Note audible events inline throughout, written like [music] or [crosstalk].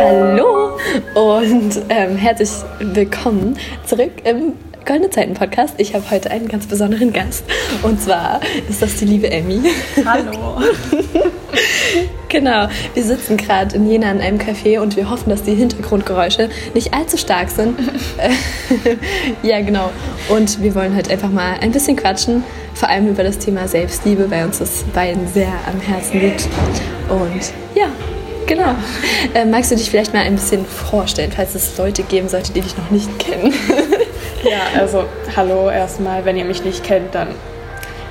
Hallo und ähm, herzlich willkommen zurück im Goldene Zeiten Podcast. Ich habe heute einen ganz besonderen Gast und zwar ist das die liebe Emmy. Hallo. [laughs] genau, wir sitzen gerade in Jena in einem Café und wir hoffen, dass die Hintergrundgeräusche nicht allzu stark sind. [laughs] ja, genau. Und wir wollen heute einfach mal ein bisschen quatschen, vor allem über das Thema Selbstliebe, weil uns das beiden sehr am Herzen liegt. Und ja, Genau. Äh, magst du dich vielleicht mal ein bisschen vorstellen, falls es Leute geben sollte, die dich noch nicht kennen? ja, also hallo erstmal, wenn ihr mich nicht kennt, dann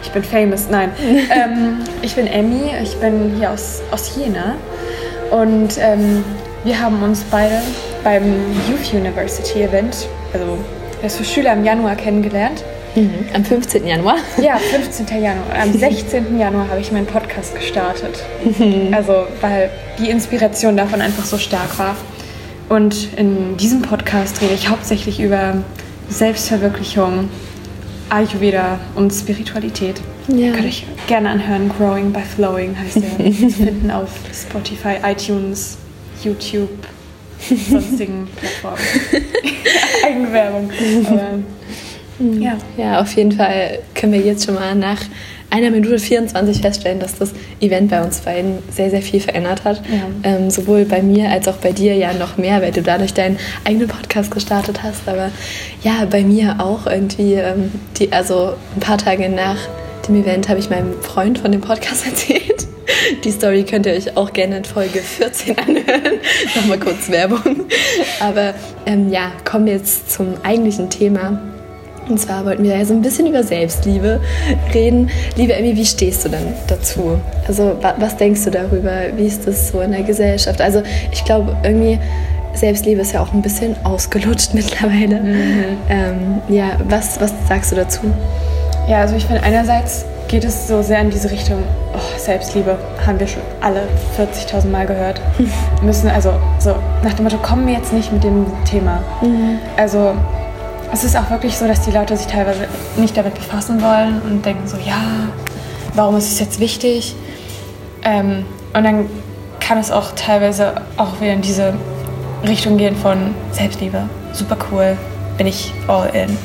ich bin famous. Nein, [laughs] ähm, ich bin Emmy, ich bin hier aus, aus Jena und ähm, wir haben uns beide beim Youth University Event, also das für Schüler im Januar kennengelernt. Mhm. Am 15. Januar? [laughs] Ja, 15. Januar. Am 16. Januar habe ich meinen Podcast gestartet. Mhm. Also, weil die Inspiration davon einfach so stark war. Und in diesem Podcast rede ich hauptsächlich über Selbstverwirklichung, Ayurveda und Spiritualität. Ja. Könnt ihr gerne anhören. Growing by Flowing heißt der. [laughs] zu finden auf Spotify, iTunes, YouTube, sonstigen [laughs] Plattformen. Eigenwerbung. Aber Mhm. Ja. ja, auf jeden Fall können wir jetzt schon mal nach einer Minute 24 feststellen, dass das Event bei uns beiden sehr, sehr viel verändert hat. Ja. Ähm, sowohl bei mir als auch bei dir ja noch mehr, weil du dadurch deinen eigenen Podcast gestartet hast. Aber ja, bei mir auch irgendwie, ähm, die, also ein paar Tage nach dem Event habe ich meinem Freund von dem Podcast [laughs] erzählt. Die Story könnt ihr euch auch gerne in Folge 14 anhören. Nochmal kurz Werbung. Aber ähm, ja, kommen wir jetzt zum eigentlichen Thema. Und zwar wollten wir ja so ein bisschen über Selbstliebe reden. Liebe Emmy, wie stehst du denn dazu? Also was denkst du darüber? Wie ist das so in der Gesellschaft? Also ich glaube irgendwie, Selbstliebe ist ja auch ein bisschen ausgelutscht [laughs] mittlerweile. Mhm. Ähm, ja, was, was sagst du dazu? Ja, also ich finde einerseits geht es so sehr in diese Richtung, oh, Selbstliebe haben wir schon alle 40.000 Mal gehört. [laughs] Müssen also so nach dem Motto, kommen wir jetzt nicht mit dem Thema. Mhm. Also es ist auch wirklich so, dass die Leute sich teilweise nicht damit befassen wollen und denken so, ja, warum ist es jetzt wichtig? Ähm, und dann kann es auch teilweise auch wieder in diese Richtung gehen von Selbstliebe. Super cool, bin ich all in.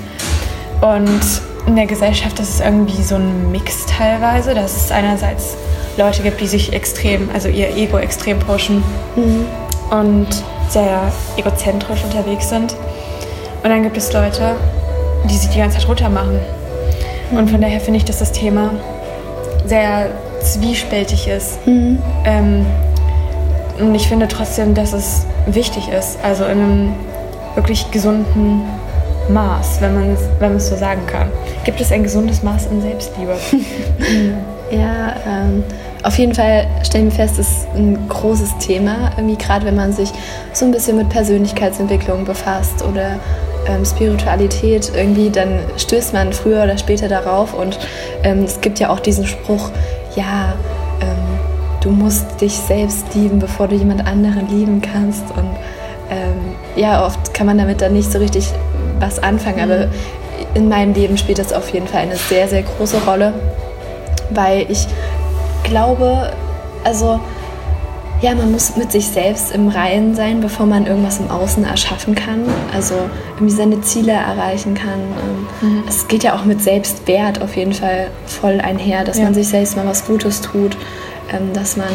Und in der Gesellschaft ist es irgendwie so ein Mix teilweise, dass es einerseits Leute gibt, die sich extrem, also ihr Ego extrem pushen mhm. und sehr egozentrisch unterwegs sind. Und dann gibt es Leute, die sich die ganze Zeit runter machen. Und von daher finde ich, dass das Thema sehr zwiespältig ist. Mhm. Ähm, und ich finde trotzdem, dass es wichtig ist, also in einem wirklich gesunden Maß, wenn man wenn es so sagen kann. Gibt es ein gesundes Maß an Selbstliebe? [laughs] ja, ähm, auf jeden Fall stellen wir fest, es ist ein großes Thema, irgendwie gerade wenn man sich so ein bisschen mit Persönlichkeitsentwicklung befasst oder ähm, Spiritualität irgendwie, dann stößt man früher oder später darauf. Und ähm, es gibt ja auch diesen Spruch, ja, ähm, du musst dich selbst lieben, bevor du jemand anderen lieben kannst. Und ähm, ja, oft kann man damit dann nicht so richtig was anfangen. Mhm. Aber in meinem Leben spielt das auf jeden Fall eine sehr, sehr große Rolle, weil ich glaube, also ja, man muss mit sich selbst im Reinen sein, bevor man irgendwas im Außen erschaffen kann. Also irgendwie seine Ziele erreichen kann. Ähm, mhm. Es geht ja auch mit Selbstwert auf jeden Fall voll einher, dass ja. man sich selbst mal was Gutes tut, ähm, dass man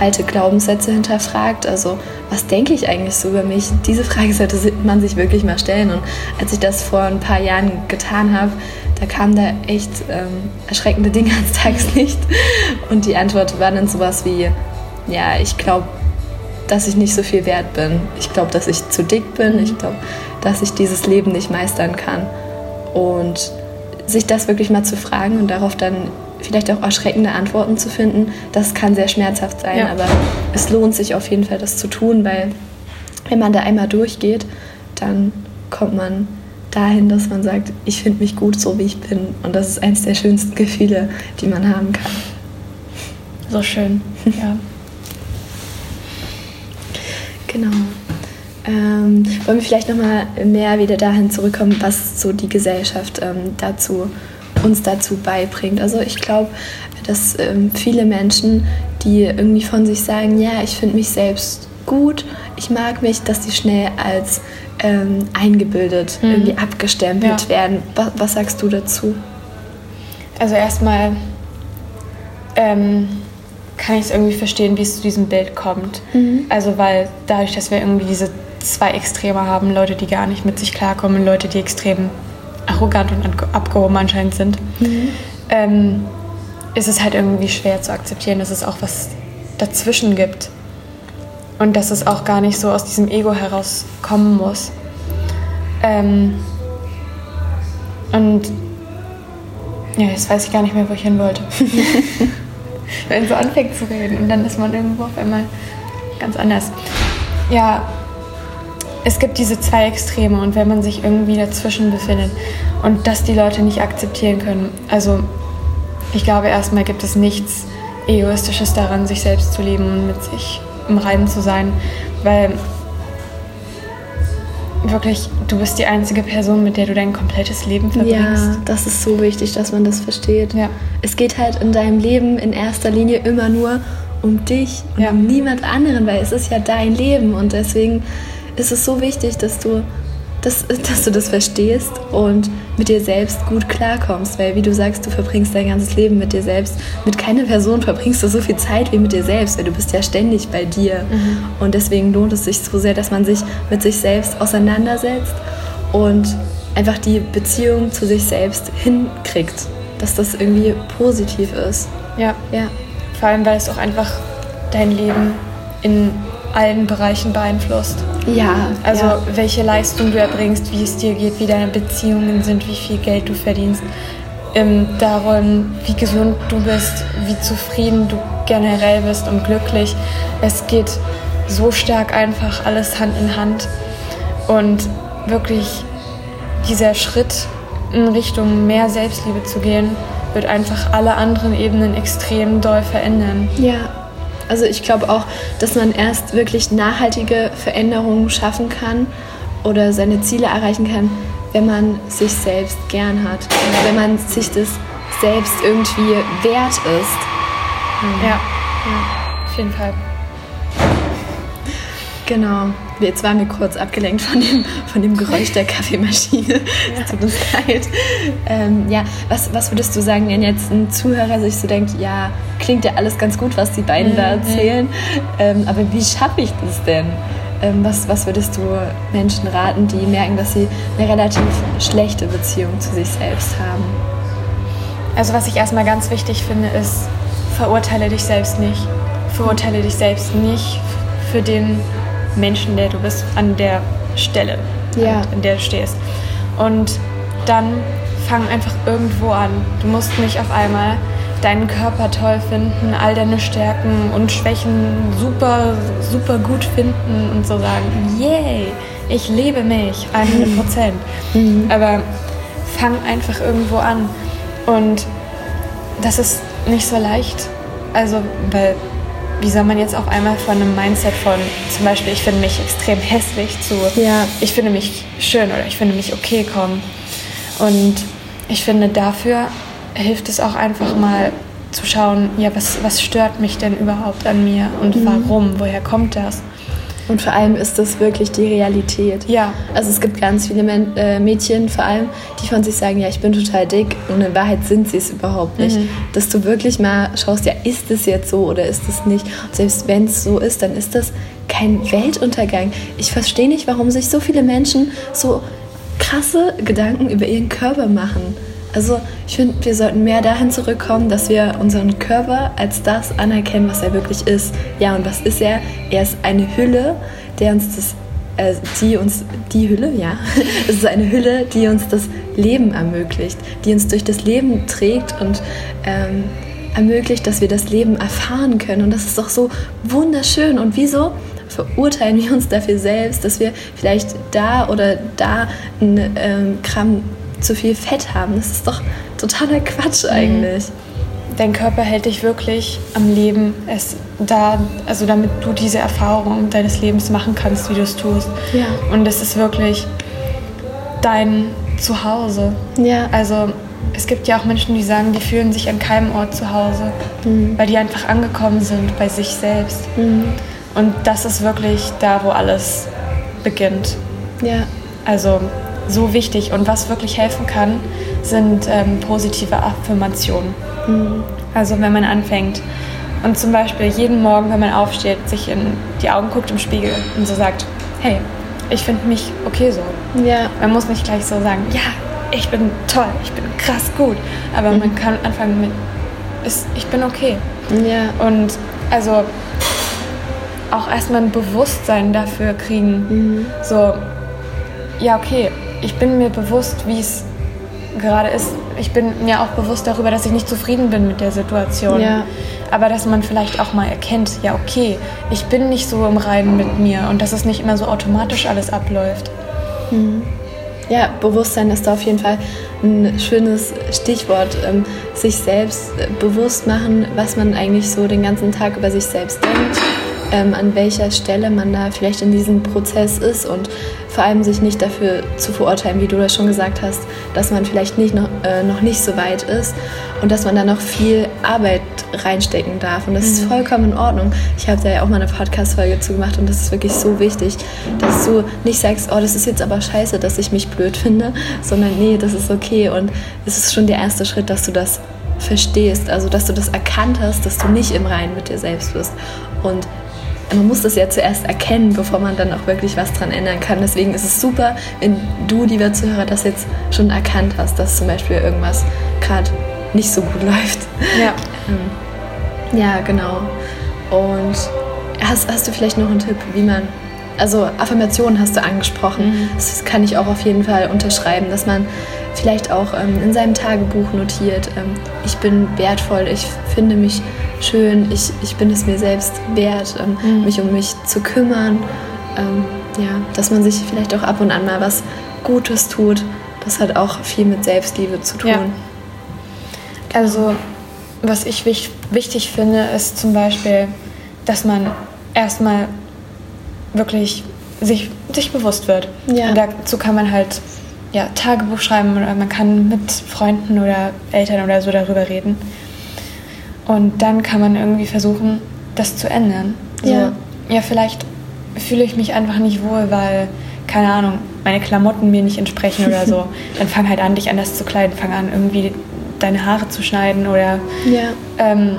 alte Glaubenssätze hinterfragt. Also was denke ich eigentlich so über mich? Diese Frage sollte man sich wirklich mal stellen. Und als ich das vor ein paar Jahren getan habe, da kamen da echt ähm, erschreckende Dinge ans Tageslicht. Und die Antwort war dann sowas wie, ja, ich glaube, dass ich nicht so viel wert bin. Ich glaube, dass ich zu dick bin. Ich glaube, dass ich dieses Leben nicht meistern kann. Und sich das wirklich mal zu fragen und darauf dann vielleicht auch erschreckende Antworten zu finden, das kann sehr schmerzhaft sein. Ja. Aber es lohnt sich auf jeden Fall, das zu tun, weil wenn man da einmal durchgeht, dann kommt man dahin, dass man sagt, ich finde mich gut so, wie ich bin. Und das ist eines der schönsten Gefühle, die man haben kann. So schön, ja. [laughs] Genau. Ähm, wollen wir vielleicht nochmal mehr wieder dahin zurückkommen, was so die Gesellschaft ähm, dazu, uns dazu beibringt. Also ich glaube, dass ähm, viele Menschen, die irgendwie von sich sagen, ja, ich finde mich selbst gut, ich mag mich, dass die schnell als ähm, eingebildet mhm. irgendwie abgestempelt ja. werden. Was, was, sagst du dazu? Also erstmal ähm, kann ich es irgendwie verstehen, wie es zu diesem Bild kommt. Mhm. Also weil dadurch, dass wir irgendwie diese zwei Extreme haben, Leute, die gar nicht mit sich klarkommen, Leute, die extrem arrogant und abgehoben anscheinend sind, mhm. ähm, ist es halt irgendwie schwer zu akzeptieren, dass es auch was dazwischen gibt. Und dass es auch gar nicht so aus diesem Ego herauskommen muss. Ähm, und ja, jetzt weiß ich gar nicht mehr, wo ich hin wollte. [laughs] Wenn man so anfängt zu reden und dann ist man irgendwo auf einmal ganz anders. Ja, es gibt diese zwei Extreme und wenn man sich irgendwie dazwischen befindet und das die Leute nicht akzeptieren können, also ich glaube erstmal gibt es nichts Egoistisches daran, sich selbst zu lieben und mit sich im Reinen zu sein, weil wirklich, du bist die einzige Person, mit der du dein komplettes Leben verbringst. Ja, das ist so wichtig, dass man das versteht. Ja. Es geht halt in deinem Leben in erster Linie immer nur um dich und ja. um niemand anderen, weil es ist ja dein Leben und deswegen ist es so wichtig, dass du dass, dass du das verstehst und mit dir selbst gut klarkommst. Weil, wie du sagst, du verbringst dein ganzes Leben mit dir selbst. Mit keiner Person verbringst du so viel Zeit wie mit dir selbst, weil du bist ja ständig bei dir. Mhm. Und deswegen lohnt es sich so sehr, dass man sich mit sich selbst auseinandersetzt und einfach die Beziehung zu sich selbst hinkriegt. Dass das irgendwie positiv ist. Ja. ja. Vor allem, weil es auch einfach dein Leben in allen Bereichen beeinflusst. Ja. Also ja. welche Leistung du erbringst, wie es dir geht, wie deine Beziehungen sind, wie viel Geld du verdienst, ähm, darum, wie gesund du bist, wie zufrieden du generell bist und glücklich. Es geht so stark einfach alles Hand in Hand und wirklich dieser Schritt in Richtung mehr Selbstliebe zu gehen, wird einfach alle anderen Ebenen extrem doll verändern. Ja, also ich glaube auch, dass man erst wirklich nachhaltige Veränderungen schaffen kann oder seine Ziele erreichen kann, wenn man sich selbst gern hat. Wenn man sich das selbst irgendwie wert ist. Ja, ja auf jeden Fall. Genau. Jetzt waren wir kurz abgelenkt von dem, von dem Geräusch der Kaffeemaschine. [laughs] Es tut uns leid. Ähm, ja, was, was würdest du sagen, wenn jetzt ein Zuhörer sich so denkt, ja, klingt ja alles ganz gut, was die beiden mhm. da erzählen, ähm, aber wie schaffe ich das denn? Ähm, was, was würdest du Menschen raten, die merken, dass sie eine relativ schlechte Beziehung zu sich selbst haben? Also was ich erstmal ganz wichtig finde, ist, verurteile dich selbst nicht. Verurteile dich selbst nicht für den Menschen, der du bist, an der Stelle, ja. an der du stehst. Und dann fang einfach irgendwo an. Du musst nicht auf einmal deinen Körper toll finden, all deine Stärken und Schwächen super, super gut finden und so sagen, yay, ich liebe mich, 100 Prozent. Mhm. Aber fang einfach irgendwo an. Und das ist nicht so leicht. Also, weil wie soll man jetzt auf einmal von einem Mindset von zum Beispiel, ich finde mich extrem hässlich zu, ja. ich finde mich schön oder ich finde mich okay kommen. Und ich finde, dafür hilft es auch einfach mal zu schauen, ja, was, was stört mich denn überhaupt an mir und mhm. warum, woher kommt das? Und vor allem ist das wirklich die Realität. Ja. Also es gibt ganz viele äh, Mädchen vor allem, die von sich sagen, ja, ich bin total dick und in Wahrheit sind sie es überhaupt nicht. Mhm. Dass du wirklich mal schaust, ja, ist es jetzt so oder ist es nicht? Und selbst wenn es so ist, dann ist das kein Weltuntergang. Ich verstehe nicht, warum sich so viele Menschen so krasse Gedanken über ihren Körper machen. Also ich finde, wir sollten mehr dahin zurückkommen, dass wir unseren Körper als das anerkennen, was er wirklich ist. Ja, und was ist er? Er ist eine Hülle, der uns das, äh, die uns, die Hülle, ja, [laughs] es ist eine Hülle, die uns das Leben ermöglicht, die uns durch das Leben trägt und ähm, ermöglicht, dass wir das Leben erfahren können. Und das ist doch so wunderschön. Und wieso verurteilen wir uns dafür selbst, dass wir vielleicht da oder da ein ähm, Gramm zu viel Fett haben. Das ist doch totaler Quatsch mhm. eigentlich. Dein Körper hält dich wirklich am Leben, es da, also damit du diese Erfahrung deines Lebens machen kannst, wie du es tust. Ja. Und es ist wirklich dein Zuhause. Ja. Also es gibt ja auch Menschen, die sagen, die fühlen sich an keinem Ort zu Hause, mhm. weil die einfach angekommen sind bei sich selbst. Mhm. Und das ist wirklich da, wo alles beginnt. Ja. Also so wichtig. Und was wirklich helfen kann, sind ähm, positive Affirmationen. Mhm. Also wenn man anfängt und zum Beispiel jeden Morgen, wenn man aufsteht, sich in die Augen guckt im Spiegel und so sagt, hey, ich finde mich okay so. Ja. Man muss nicht gleich so sagen, ja, ich bin toll, ich bin krass gut. Aber mhm. man kann anfangen mit, ist, ich bin okay. Ja. Und also auch erstmal ein Bewusstsein dafür kriegen. Mhm. So, ja, okay, ich bin mir bewusst, wie es gerade ist. Ich bin mir auch bewusst darüber, dass ich nicht zufrieden bin mit der Situation. Ja. Aber dass man vielleicht auch mal erkennt, ja, okay, ich bin nicht so im Reinen mit mir und dass es nicht immer so automatisch alles abläuft. Mhm. Ja, Bewusstsein ist da auf jeden Fall ein schönes Stichwort. Ähm, sich selbst bewusst machen, was man eigentlich so den ganzen Tag über sich selbst denkt ähm, an welcher Stelle man da vielleicht in diesem Prozess ist und vor allem sich nicht dafür zu verurteilen, wie du das schon gesagt hast, dass man vielleicht nicht noch, äh, noch nicht so weit ist und dass man da noch viel Arbeit reinstecken darf. Und das mhm. ist vollkommen in Ordnung. Ich habe da ja auch mal eine Podcast-Folge zu gemacht und das ist wirklich so wichtig, dass du nicht sagst, oh, das ist jetzt aber scheiße, dass ich mich blöd finde, sondern nee, das ist okay und es ist schon der erste Schritt, dass du das verstehst, also dass du das erkannt hast, dass du nicht im Reinen mit dir selbst bist. Und man muss das ja zuerst erkennen, bevor man dann auch wirklich was dran ändern kann. Deswegen ist es super, wenn du, lieber Zuhörer, das jetzt schon erkannt hast, dass zum Beispiel irgendwas gerade nicht so gut [laughs] läuft. Ja. Ähm, ja, genau. Und hast, hast du vielleicht noch einen Tipp, wie man also Affirmationen hast du angesprochen. Mhm. Das kann ich auch auf jeden Fall unterschreiben, dass man vielleicht auch ähm, in seinem Tagebuch notiert, ähm, ich bin wertvoll, ich finde mich schön, ich, ich bin es mir selbst wert, ähm, mhm. mich um mich zu kümmern. Ähm, ja, dass man sich vielleicht auch ab und an mal was Gutes tut. Das hat auch viel mit Selbstliebe zu tun. Ja. Also, was ich wich wichtig finde, ist zum Beispiel, dass man erstmal wirklich sich, sich bewusst wird. Ja. Und dazu kann man halt ja, Tagebuch schreiben oder man kann mit Freunden oder Eltern oder so darüber reden. Und dann kann man irgendwie versuchen, das zu ändern. Ja. So, ja, vielleicht fühle ich mich einfach nicht wohl, weil, keine Ahnung, meine Klamotten mir nicht entsprechen oder so. [laughs] dann fang halt an, dich anders zu kleiden. Fang an, irgendwie deine Haare zu schneiden oder ja. ähm,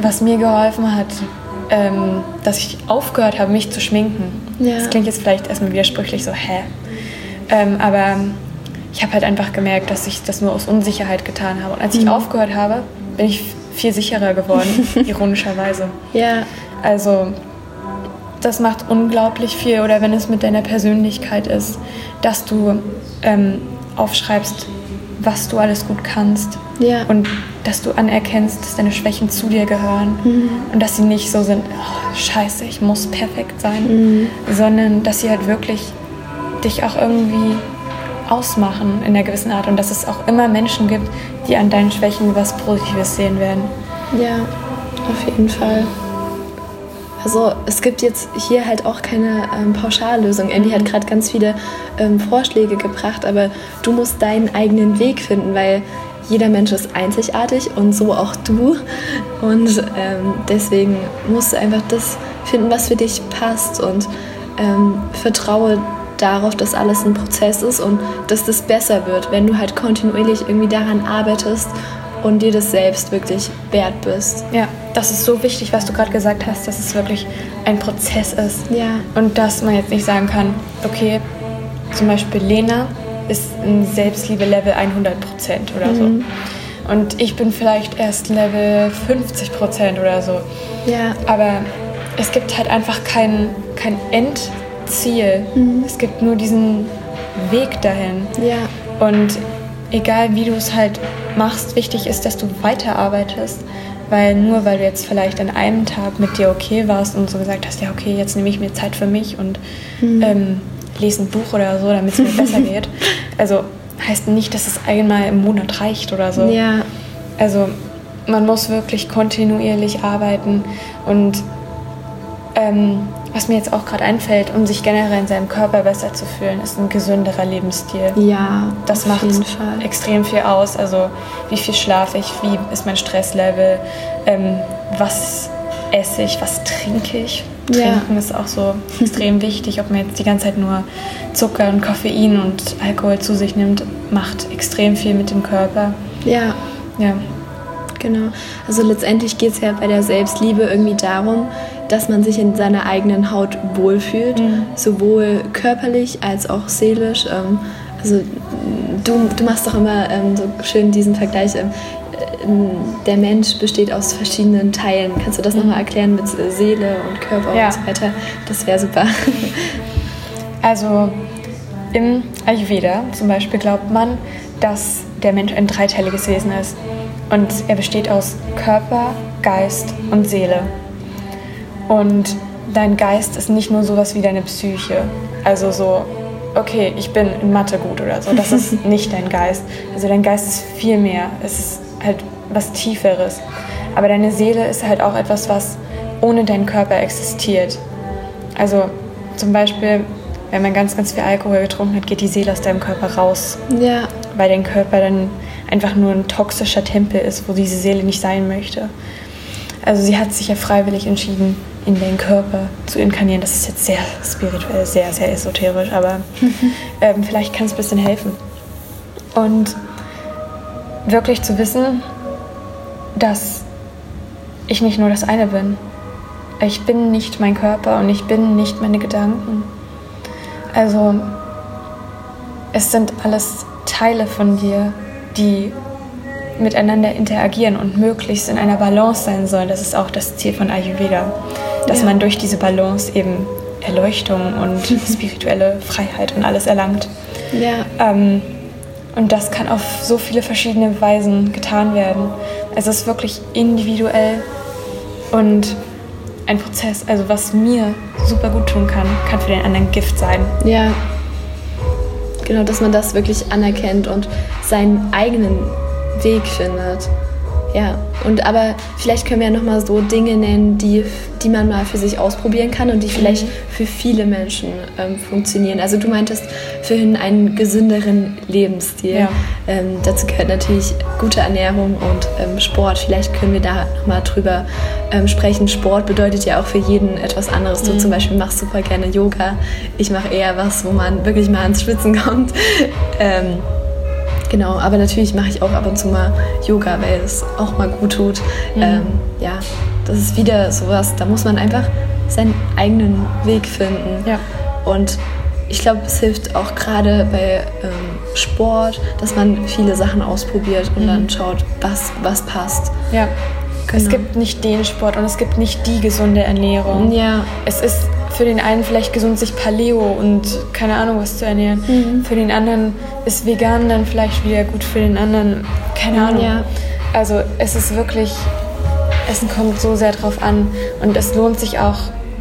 was mir geholfen hat, ähm, dass ich aufgehört habe, mich zu schminken. Ja. Das klingt jetzt vielleicht erstmal widersprüchlich, so, hä? Ähm, aber ich habe halt einfach gemerkt, dass ich das nur aus Unsicherheit getan habe. Und als ich mhm. aufgehört habe, bin ich viel sicherer geworden, [laughs] ironischerweise. Ja. Also das macht unglaublich viel. Oder wenn es mit deiner Persönlichkeit ist, dass du ähm, aufschreibst, was du alles gut kannst. Ja. Und dass du anerkennst, dass deine Schwächen zu dir gehören. Mhm. Und dass sie nicht so sind, oh, scheiße, ich muss perfekt sein. Mhm. Sondern dass sie halt wirklich dich auch irgendwie ausmachen in einer gewissen Art. Und dass es auch immer Menschen gibt, die an deinen Schwächen was Positives sehen werden. Ja, auf jeden Fall. Also es gibt jetzt hier halt auch keine ähm, Pauschallösung. Andy hat gerade ganz viele ähm, Vorschläge gebracht, aber du musst deinen eigenen Weg finden, weil jeder Mensch ist einzigartig und so auch du. Und ähm, deswegen musst du einfach das finden, was für dich passt und ähm, vertraue darauf, dass alles ein Prozess ist und dass das besser wird, wenn du halt kontinuierlich irgendwie daran arbeitest und dir das selbst wirklich wert bist. Ja, das ist so wichtig, was du gerade gesagt hast, dass es wirklich ein Prozess ist. Ja. Und dass man jetzt nicht sagen kann, okay, zum Beispiel Lena ist ein Selbstliebe-Level 100 Prozent oder so. Mhm. Und ich bin vielleicht erst Level 50 Prozent oder so. Ja. Aber es gibt halt einfach kein, kein Endziel. Mhm. Es gibt nur diesen Weg dahin. Ja. Und egal wie du es halt machst, wichtig ist, dass du weiterarbeitest. Weil nur weil du jetzt vielleicht an einem Tag mit dir okay warst und so gesagt hast, ja okay, jetzt nehme ich mir Zeit für mich und mhm. ähm, lese ein Buch oder so, damit es mir besser [laughs] geht. Also heißt nicht, dass es einmal im Monat reicht oder so. Ja. Also man muss wirklich kontinuierlich arbeiten und ähm, was mir jetzt auch gerade einfällt, um sich generell in seinem Körper besser zu fühlen, ist ein gesünderer Lebensstil. Ja, das macht extrem viel aus. Also wie viel schlafe ich, wie ist mein Stresslevel, ähm, was esse ich, was trinke ich. Trinken ja. ist auch so [laughs] extrem wichtig, ob man jetzt die ganze Zeit nur Zucker und Koffein und Alkohol zu sich nimmt, macht extrem viel mit dem Körper. Ja. Ja. Genau. Also letztendlich geht es ja bei der Selbstliebe irgendwie darum, dass man sich in seiner eigenen Haut wohlfühlt, mhm. sowohl körperlich als auch seelisch. Ähm, also du, du machst doch immer ähm, so schön diesen Vergleich. Ähm, der Mensch besteht aus verschiedenen Teilen. Kannst du das mhm. nochmal erklären mit Seele und Körper ja. und so weiter? Das wäre super. Also im Ayurveda zum Beispiel glaubt man, dass der Mensch ein dreiteiliges Wesen ist. Und er besteht aus Körper, Geist und Seele. Und dein Geist ist nicht nur sowas wie deine Psyche. Also so, okay, ich bin in Mathe gut oder so. Das ist [laughs] nicht dein Geist. Also dein Geist ist viel mehr. Es ist halt was Tieferes. Aber deine Seele ist halt auch etwas, was ohne deinen Körper existiert. Also zum Beispiel, wenn man ganz, ganz viel Alkohol getrunken hat, geht die Seele aus deinem Körper raus. Ja. Weil dein Körper dann einfach nur ein toxischer Tempel ist, wo diese Seele nicht sein möchte. Also sie hat sich ja freiwillig entschieden, in den Körper zu inkarnieren. Das ist jetzt sehr spirituell, sehr, sehr esoterisch, aber [laughs] ähm, vielleicht kann es ein bisschen helfen. Und wirklich zu wissen, dass ich nicht nur das eine bin. Ich bin nicht mein Körper und ich bin nicht meine Gedanken. Also es sind alles Teile von dir, die miteinander interagieren und möglichst in einer Balance sein sollen. Das ist auch das Ziel von Ayurveda, dass ja. man durch diese Balance eben Erleuchtung und [laughs] spirituelle Freiheit und alles erlangt. Ja. Ähm, und das kann auf so viele verschiedene Weisen getan werden. Es ist wirklich individuell und ein Prozess. Also was mir super gut tun kann, kann für den anderen Gift sein. Ja. Genau, dass man das wirklich anerkennt und seinen eigenen Weg findet. Ja, und aber vielleicht können wir ja nochmal so Dinge nennen, die, die man mal für sich ausprobieren kann und die vielleicht mhm. für viele Menschen ähm, funktionieren. Also du meintest vorhin einen gesünderen Lebensstil. Ja. Ähm, dazu gehört natürlich gute Ernährung und ähm, Sport. Vielleicht können wir da nochmal drüber ähm, sprechen. Sport bedeutet ja auch für jeden etwas anderes. Mhm. Du zum Beispiel machst super gerne Yoga. Ich mache eher was, wo man wirklich mal ans Schwitzen kommt. [laughs] Genau, aber natürlich mache ich auch ab und zu mal Yoga, weil es auch mal gut tut. Mhm. Ähm, ja, das ist wieder sowas, da muss man einfach seinen eigenen Weg finden. Ja. Und ich glaube, es hilft auch gerade bei ähm, Sport, dass man viele Sachen ausprobiert und mhm. dann schaut, was, was passt. Ja. Genau. Es gibt nicht den Sport und es gibt nicht die gesunde Ernährung. Ja. Es ist für den einen vielleicht gesund, sich Paleo und keine Ahnung was zu ernähren. Mhm. Für den anderen ist vegan dann vielleicht wieder gut für den anderen. Keine Ahnung. Ja. Also es ist wirklich, Essen kommt so sehr drauf an und es lohnt sich auch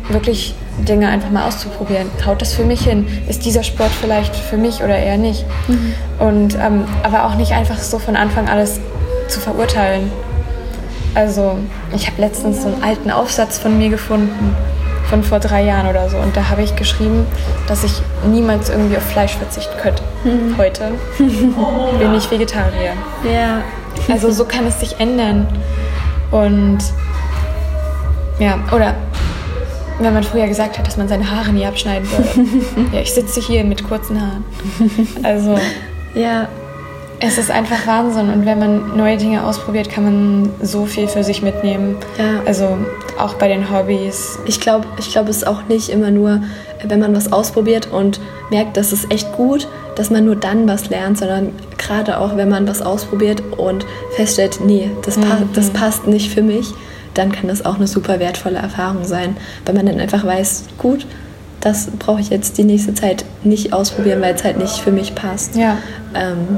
wirklich Dinge einfach mal auszuprobieren. Haut das für mich hin? Ist dieser Sport vielleicht für mich oder eher nicht? Mhm. Und ähm, aber auch nicht einfach so von Anfang alles zu verurteilen. Also ich habe letztens so einen alten Aufsatz von mir gefunden von vor drei Jahren oder so. Und da habe ich geschrieben, dass ich niemals irgendwie auf Fleisch verzichten könnte. Hm. Heute [laughs] bin ich Vegetarier. Ja. Also so kann es sich ändern. Und ja, oder wenn man früher gesagt hat, dass man seine Haare nie abschneiden würde. [laughs] ja, ich sitze hier mit kurzen Haaren. Also. Ja, es ist einfach Wahnsinn und wenn man neue Dinge ausprobiert, kann man so viel für sich mitnehmen. Ja. Also auch bei den Hobbys. Ich glaube, ich glaube, es ist auch nicht immer nur, wenn man was ausprobiert und merkt, das ist echt gut, dass man nur dann was lernt, sondern gerade auch, wenn man was ausprobiert und feststellt, nee, das, pa mhm. das passt nicht für mich, dann kann das auch eine super wertvolle Erfahrung sein, weil man dann einfach weiß, gut, das brauche ich jetzt die nächste Zeit nicht ausprobieren, weil es halt nicht für mich passt. Ja. Ähm,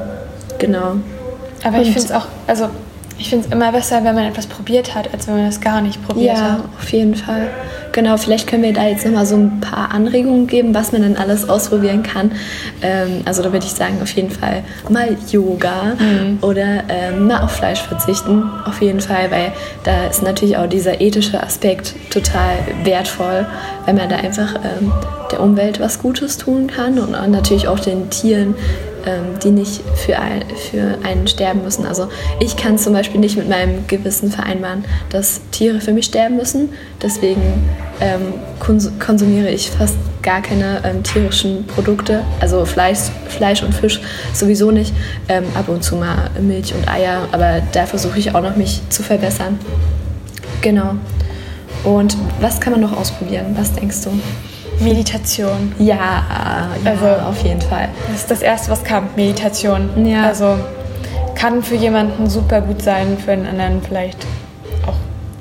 Genau. Aber und ich finde es auch, also ich finde es immer besser, wenn man etwas probiert hat, als wenn man es gar nicht probiert ja, hat. Ja, auf jeden Fall. Genau, vielleicht können wir da jetzt nochmal so ein paar Anregungen geben, was man dann alles ausprobieren kann. Ähm, also da würde ich sagen, auf jeden Fall mal Yoga mhm. oder ähm, mal auf Fleisch verzichten. Auf jeden Fall, weil da ist natürlich auch dieser ethische Aspekt total wertvoll, weil man da einfach ähm, der Umwelt was Gutes tun kann und natürlich auch den Tieren ähm, die nicht für, ein, für einen sterben müssen. Also ich kann zum Beispiel nicht mit meinem Gewissen vereinbaren, dass Tiere für mich sterben müssen. Deswegen ähm, konsumiere ich fast gar keine ähm, tierischen Produkte, also Fleisch, Fleisch und Fisch sowieso nicht. Ähm, ab und zu mal Milch und Eier, aber da versuche ich auch noch mich zu verbessern. Genau. Und was kann man noch ausprobieren? Was denkst du? Meditation. Ja, ja also, auf jeden Fall. Das ist das Erste, was kam, Meditation. Ja. Also kann für jemanden super gut sein, für einen anderen vielleicht auch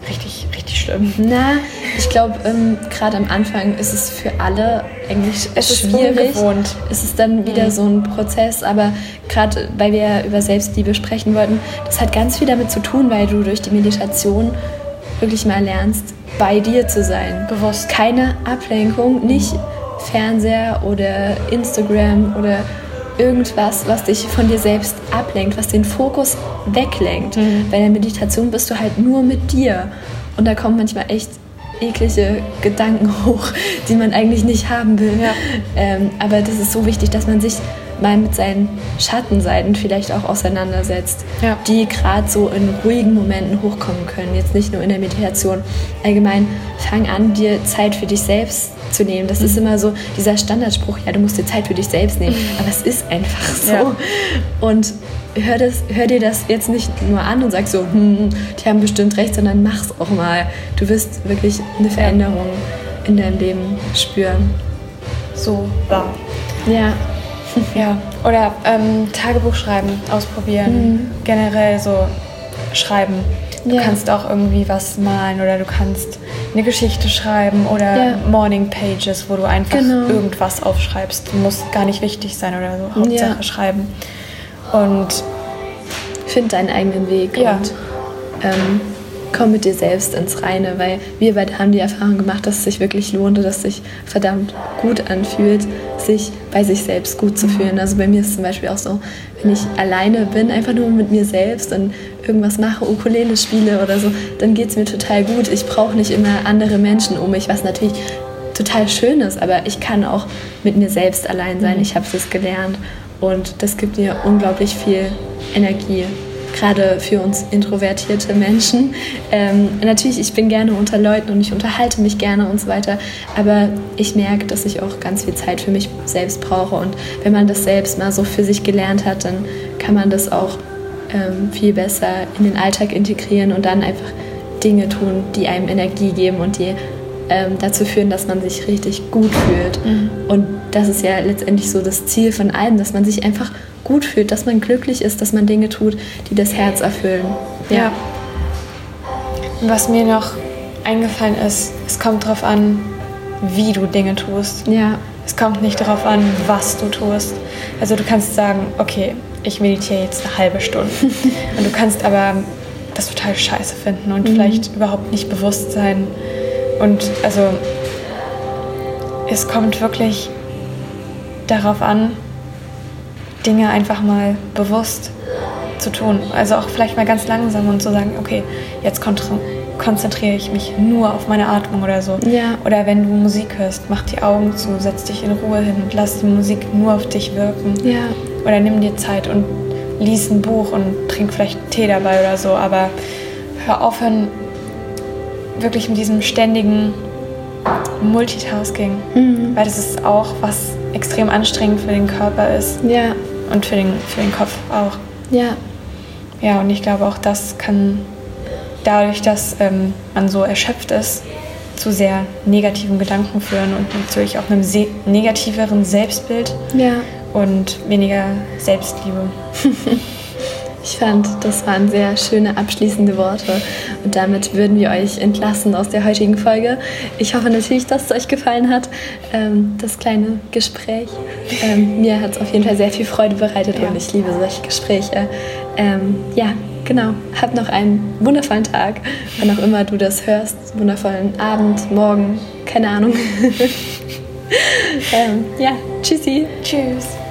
richtig, richtig schlimm. Na, ich glaube, ähm, gerade am Anfang ist es für alle eigentlich es schwierig. Ist ungewohnt. es ist dann wieder mhm. so ein Prozess, aber gerade weil wir über Selbstliebe sprechen wollten, das hat ganz viel damit zu tun, weil du durch die Meditation wirklich mal lernst, bei dir zu sein. Bewusst. Keine Ablenkung, nicht Fernseher oder Instagram oder irgendwas, was dich von dir selbst ablenkt, was den Fokus weglenkt. Mhm. Bei der Meditation bist du halt nur mit dir. Und da kommen manchmal echt eklige Gedanken [laughs] hoch, die man eigentlich nicht haben will. Ja. Ähm, aber das ist so wichtig, dass man sich mal mit seinen Schattenseiten vielleicht auch auseinandersetzt, ja. die gerade so in ruhigen Momenten hochkommen können. Jetzt nicht nur in der Meditation. Allgemein, fang an, dir Zeit für dich selbst zu nehmen. Das mhm. ist immer so dieser Standardspruch, ja, du musst dir Zeit für dich selbst nehmen. Mhm. Aber es ist einfach so. Ja. Und hör, das, hör dir das jetzt nicht nur an und sag so, hm, die haben bestimmt recht, sondern mach's auch mal. Du wirst wirklich eine Veränderung in deinem Leben spüren. So wahr. Ja. [laughs] Ja, oder ähm, Tagebuch schreiben, ausprobieren. Mhm. Generell so schreiben. Du ja. kannst auch irgendwie was malen oder du kannst eine Geschichte schreiben oder ja. Morning Pages, wo du einfach genau. irgendwas aufschreibst. Muss gar nicht wichtig sein oder so. Hauptsache ja. schreiben. Und find deinen eigenen Weg und ähm, komm mit dir selbst ins Reine, weil wir beide haben die Erfahrung gemacht, dass es sich wirklich lohnt und dass es sich verdammt gut anfühlt, sich bei sich selbst gut zu fühlen. Also bei mir ist es zum Beispiel auch so, wenn ich alleine bin, einfach nur mit mir selbst und irgendwas mache, Ukulele spiele oder so, dann geht es mir total gut. Ich brauche nicht immer andere Menschen um mich, was natürlich total schön ist, aber ich kann auch mit mir selbst allein sein. Mhm. Ich habe es gelernt und das gibt mir unglaublich viel Energie gerade für uns introvertierte Menschen. Ähm, natürlich, ich bin gerne unter Leuten und ich unterhalte mich gerne und so weiter, aber ich merke, dass ich auch ganz viel Zeit für mich selbst brauche und wenn man das selbst mal so für sich gelernt hat, dann kann man das auch ähm, viel besser in den Alltag integrieren und dann einfach Dinge tun, die einem Energie geben und die ähm, dazu führen, dass man sich richtig gut fühlt. Mhm. Und das ist ja letztendlich so das Ziel von allem, dass man sich einfach gut fühlt, dass man glücklich ist, dass man Dinge tut, die das Herz erfüllen. Ja. ja. Was mir noch eingefallen ist, es kommt darauf an, wie du Dinge tust. Ja. Es kommt nicht darauf an, was du tust. Also du kannst sagen, okay, ich meditiere jetzt eine halbe Stunde. [laughs] und du kannst aber das total scheiße finden und mhm. vielleicht überhaupt nicht bewusst sein. Und also es kommt wirklich darauf an, Dinge einfach mal bewusst zu tun. Also auch vielleicht mal ganz langsam und zu sagen, okay, jetzt konzentriere ich mich nur auf meine Atmung oder so. Ja. Oder wenn du Musik hörst, mach die Augen zu, setz dich in Ruhe hin und lass die Musik nur auf dich wirken. Ja. Oder nimm dir Zeit und lies ein Buch und trink vielleicht Tee dabei oder so. Aber hör aufhören, wirklich mit diesem ständigen Multitasking. Mhm. Weil das ist auch was extrem anstrengend für den Körper ist. Ja und für den, für den Kopf auch. Ja. Ja, und ich glaube auch, das kann dadurch, dass ähm, man so erschöpft ist, zu sehr negativen Gedanken führen und natürlich auch einem negativeren Selbstbild ja. und weniger Selbstliebe. [laughs] Ich fand, das waren sehr schöne abschließende Worte. Und damit würden wir euch entlassen aus der heutigen Folge. Ich hoffe natürlich, dass es euch gefallen hat, ähm, das kleine Gespräch. Ähm, mir hat es auf jeden Fall sehr viel Freude bereitet ja. und ich liebe solche Gespräche. Ähm, ja, genau. Habt noch einen wundervollen Tag, wann auch immer du das hörst. Wundervollen Abend, Morgen, keine Ahnung. [laughs] Ähm, ja, tschüssi. Tschüss.